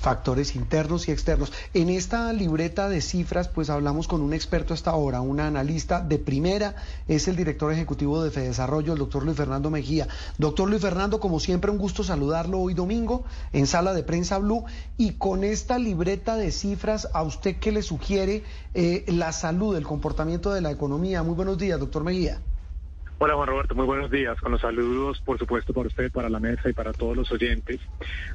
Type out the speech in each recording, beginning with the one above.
factores internos y externos. En esta libreta de cifras, pues hablamos con un experto hasta ahora, un analista de primera, es el director ejecutivo de Fedesarrollo, el doctor Luis Fernando Mejía. Doctor Luis Fernando, como siempre, un gusto saludarlo hoy domingo en Sala de Prensa Blue y con esta libreta de cifras, ¿a usted qué le sugiere eh, la salud, el comportamiento de la economía? Muy buenos días, doctor Mejía. Hola Juan Roberto, muy buenos días. Con los saludos, por supuesto, para usted, para la mesa y para todos los oyentes.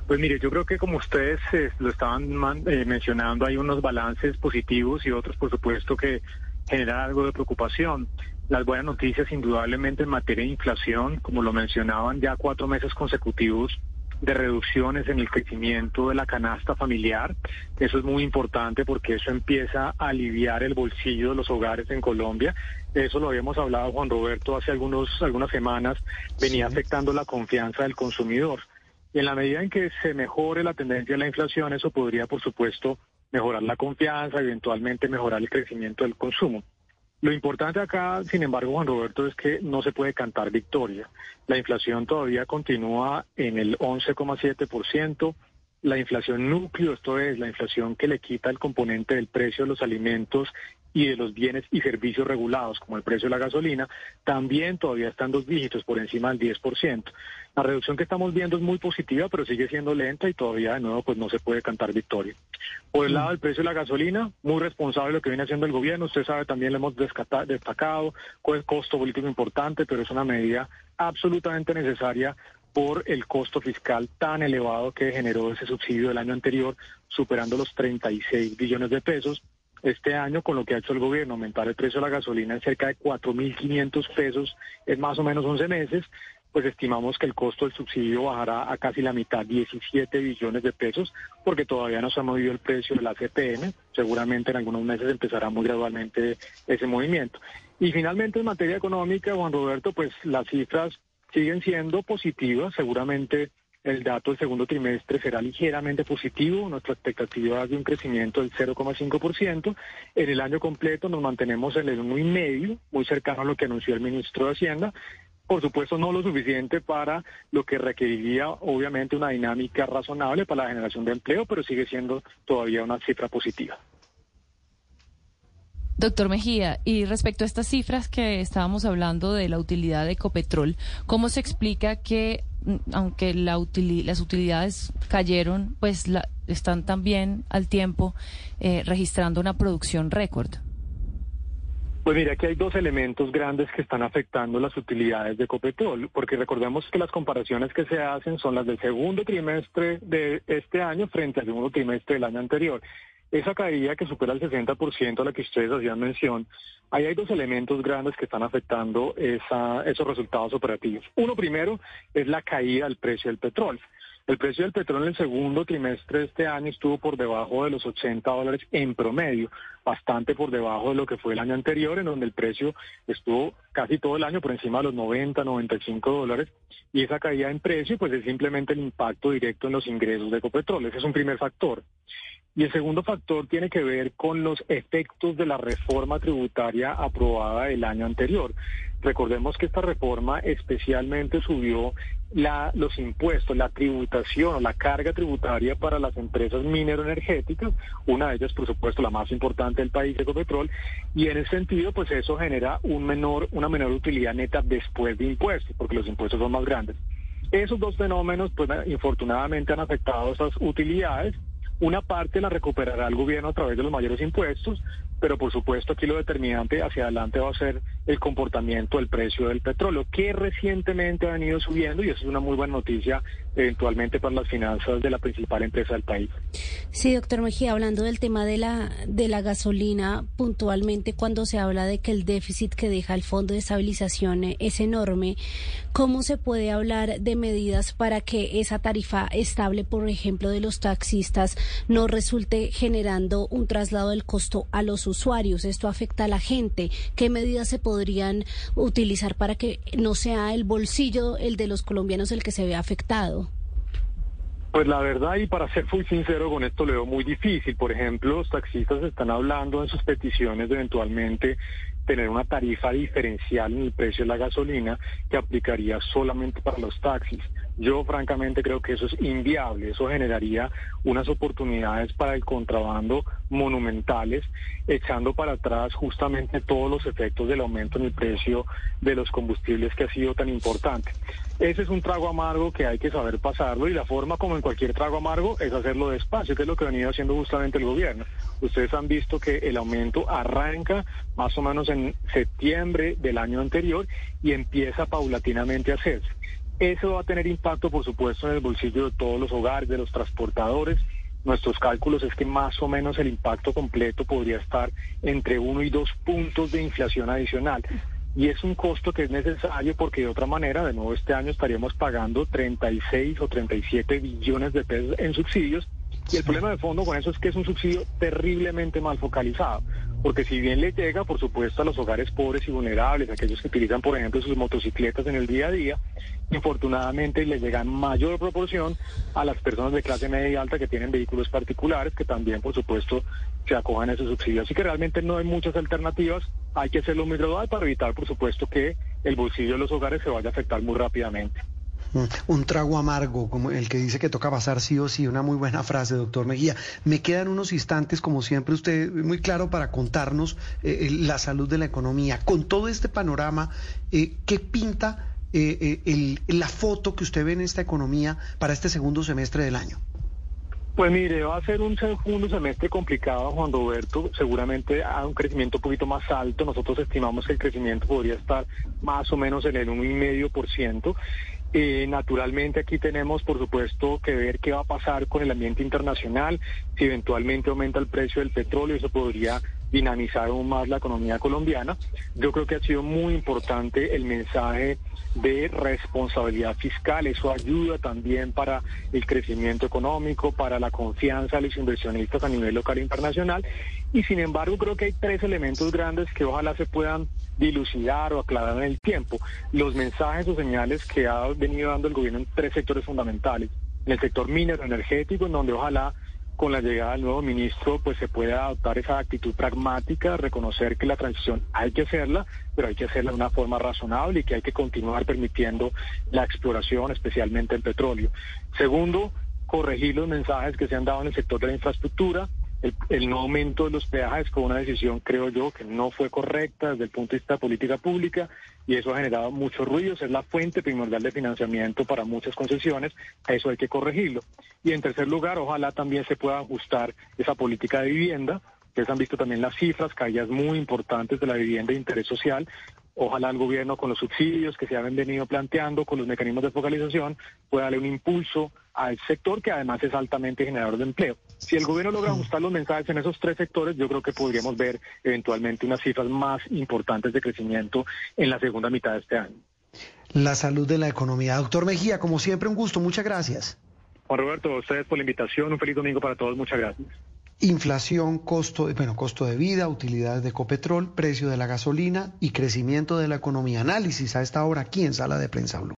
Pues mire, yo creo que como ustedes eh, lo estaban eh, mencionando, hay unos balances positivos y otros, por supuesto, que generan algo de preocupación. Las buenas noticias, indudablemente, en materia de inflación, como lo mencionaban, ya cuatro meses consecutivos de reducciones en el crecimiento de la canasta familiar. Eso es muy importante porque eso empieza a aliviar el bolsillo de los hogares en Colombia. Eso lo habíamos hablado, Juan Roberto, hace algunos, algunas semanas. Venía afectando la confianza del consumidor. Y en la medida en que se mejore la tendencia de la inflación, eso podría, por supuesto, mejorar la confianza, eventualmente mejorar el crecimiento del consumo. Lo importante acá, sin embargo, Juan Roberto, es que no se puede cantar victoria. La inflación todavía continúa en el 11,7%. La inflación núcleo, esto es la inflación que le quita el componente del precio de los alimentos y de los bienes y servicios regulados, como el precio de la gasolina, también todavía están dos dígitos por encima del 10%. La reducción que estamos viendo es muy positiva, pero sigue siendo lenta y todavía de nuevo pues no se puede cantar victoria. Por el lado del precio de la gasolina, muy responsable lo que viene haciendo el gobierno. Usted sabe, también le hemos destacado, con el costo político importante, pero es una medida absolutamente necesaria por el costo fiscal tan elevado que generó ese subsidio del año anterior, superando los 36 billones de pesos este año con lo que ha hecho el gobierno, aumentar el precio de la gasolina en cerca de 4.500 pesos en más o menos 11 meses, pues estimamos que el costo del subsidio bajará a casi la mitad, 17 billones de pesos, porque todavía no se ha movido el precio de la CPM. Seguramente en algunos meses empezará muy gradualmente ese movimiento. Y finalmente en materia económica, Juan Roberto, pues las cifras siguen siendo positivas, seguramente el dato del segundo trimestre será ligeramente positivo. Nuestra expectativa es de un crecimiento del 0,5%. En el año completo nos mantenemos en el 1,5%, muy cercano a lo que anunció el ministro de Hacienda. Por supuesto, no lo suficiente para lo que requeriría, obviamente, una dinámica razonable para la generación de empleo, pero sigue siendo todavía una cifra positiva. Doctor Mejía, y respecto a estas cifras que estábamos hablando de la utilidad de Ecopetrol, ¿cómo se explica que, aunque la las utilidades cayeron, pues la, están también al tiempo eh, registrando una producción récord? Pues mira, aquí hay dos elementos grandes que están afectando las utilidades de Ecopetrol, porque recordemos que las comparaciones que se hacen son las del segundo trimestre de este año frente al segundo trimestre del año anterior esa caída que supera el 60% a la que ustedes hacían mención, ahí hay dos elementos grandes que están afectando esos resultados operativos. Uno primero es la caída del precio del petróleo. El precio del petróleo en el segundo trimestre de este año estuvo por debajo de los 80 dólares en promedio, bastante por debajo de lo que fue el año anterior, en donde el precio estuvo casi todo el año por encima de los 90, 95 dólares. Y esa caída en precio, pues es simplemente el impacto directo en los ingresos de Ecopetrol. Ese es un primer factor. Y el segundo factor tiene que ver con los efectos de la reforma tributaria aprobada el año anterior. Recordemos que esta reforma especialmente subió la, los impuestos, la tributación o la carga tributaria para las empresas mineroenergéticas, una de ellas por supuesto la más importante del país, Ecopetrol, y en ese sentido pues eso genera un menor, una menor utilidad neta después de impuestos, porque los impuestos son más grandes. Esos dos fenómenos pues infortunadamente han afectado esas utilidades una parte la recuperará el gobierno a través de los mayores impuestos, pero por supuesto aquí lo determinante hacia adelante va a ser el comportamiento del precio del petróleo, que recientemente ha venido subiendo y eso es una muy buena noticia eventualmente para las finanzas de la principal empresa del país. Sí, doctor Mejía, hablando del tema de la, de la gasolina, puntualmente cuando se habla de que el déficit que deja el Fondo de Estabilización es enorme, ¿cómo se puede hablar de medidas para que esa tarifa estable, por ejemplo, de los taxistas no resulte generando un traslado del costo a los usuarios? Esto afecta a la gente. ¿Qué medidas se podrían utilizar para que no sea el bolsillo, el de los colombianos, el que se vea afectado? Pues la verdad, y para ser muy sincero con esto, le veo muy difícil. Por ejemplo, los taxistas están hablando en sus peticiones de eventualmente tener una tarifa diferencial en el precio de la gasolina que aplicaría solamente para los taxis. Yo francamente creo que eso es inviable, eso generaría unas oportunidades para el contrabando monumentales, echando para atrás justamente todos los efectos del aumento en el precio de los combustibles que ha sido tan importante. Ese es un trago amargo que hay que saber pasarlo y la forma como en cualquier trago amargo es hacerlo despacio, que es lo que ha venido haciendo justamente el gobierno. Ustedes han visto que el aumento arranca más o menos en septiembre del año anterior y empieza paulatinamente a hacerse. Eso va a tener impacto, por supuesto, en el bolsillo de todos los hogares, de los transportadores. Nuestros cálculos es que más o menos el impacto completo podría estar entre uno y dos puntos de inflación adicional. Y es un costo que es necesario porque de otra manera, de nuevo este año estaríamos pagando 36 o 37 billones de pesos en subsidios. Y el problema de fondo con eso es que es un subsidio terriblemente mal focalizado porque si bien le llega, por supuesto, a los hogares pobres y vulnerables, aquellos que utilizan, por ejemplo, sus motocicletas en el día a día, infortunadamente le llega en mayor proporción a las personas de clase media y alta que tienen vehículos particulares, que también, por supuesto, se acojan a esos subsidios. Así que realmente no hay muchas alternativas, hay que hacerlo muy gradual para evitar, por supuesto, que el bolsillo de los hogares se vaya a afectar muy rápidamente. Un trago amargo, como el que dice que toca pasar sí o sí, una muy buena frase, doctor Mejía. Me quedan unos instantes, como siempre, usted muy claro para contarnos eh, eh, la salud de la economía. Con todo este panorama, eh, ¿qué pinta la foto que usted ve en esta economía para este segundo semestre del año? Pues mire, va a ser un segundo semestre complicado, Juan Roberto. Seguramente a un crecimiento un poquito más alto. Nosotros estimamos que el crecimiento podría estar más o menos en el 1,5%. Eh, naturalmente aquí tenemos, por supuesto, que ver qué va a pasar con el ambiente internacional. Si eventualmente aumenta el precio del petróleo, eso podría dinamizar aún más la economía colombiana. Yo creo que ha sido muy importante el mensaje de responsabilidad fiscal. Eso ayuda también para el crecimiento económico, para la confianza de los inversionistas a nivel local e internacional. Y sin embargo, creo que hay tres elementos grandes que ojalá se puedan dilucidar o aclarar en el tiempo. Los mensajes o señales que ha venido dando el gobierno en tres sectores fundamentales. En el sector minero energético, en donde ojalá con la llegada del nuevo ministro, pues se puede adoptar esa actitud pragmática, reconocer que la transición hay que hacerla, pero hay que hacerla de una forma razonable y que hay que continuar permitiendo la exploración, especialmente el petróleo. Segundo, corregir los mensajes que se han dado en el sector de la infraestructura, el, no aumento de los peajes con una decisión, creo yo, que no fue correcta desde el punto de vista de política pública y eso ha generado muchos ruidos, es la fuente primordial de financiamiento para muchas concesiones, eso hay que corregirlo. Y en tercer lugar, ojalá también se pueda ajustar esa política de vivienda. Ustedes han visto también las cifras, caídas muy importantes de la vivienda de interés social, Ojalá el gobierno con los subsidios que se han venido planteando, con los mecanismos de focalización, pueda darle un impulso al sector que además es altamente generador de empleo. Si el gobierno logra ajustar los mensajes en esos tres sectores, yo creo que podríamos ver eventualmente unas cifras más importantes de crecimiento en la segunda mitad de este año. La salud de la economía. Doctor Mejía, como siempre, un gusto. Muchas gracias. Juan Roberto, a ustedes por la invitación. Un feliz domingo para todos. Muchas gracias. Inflación, costo, bueno, costo de vida, utilidades de Copetrol, precio de la gasolina y crecimiento de la economía. Análisis a esta hora aquí en Sala de Prensa Blue.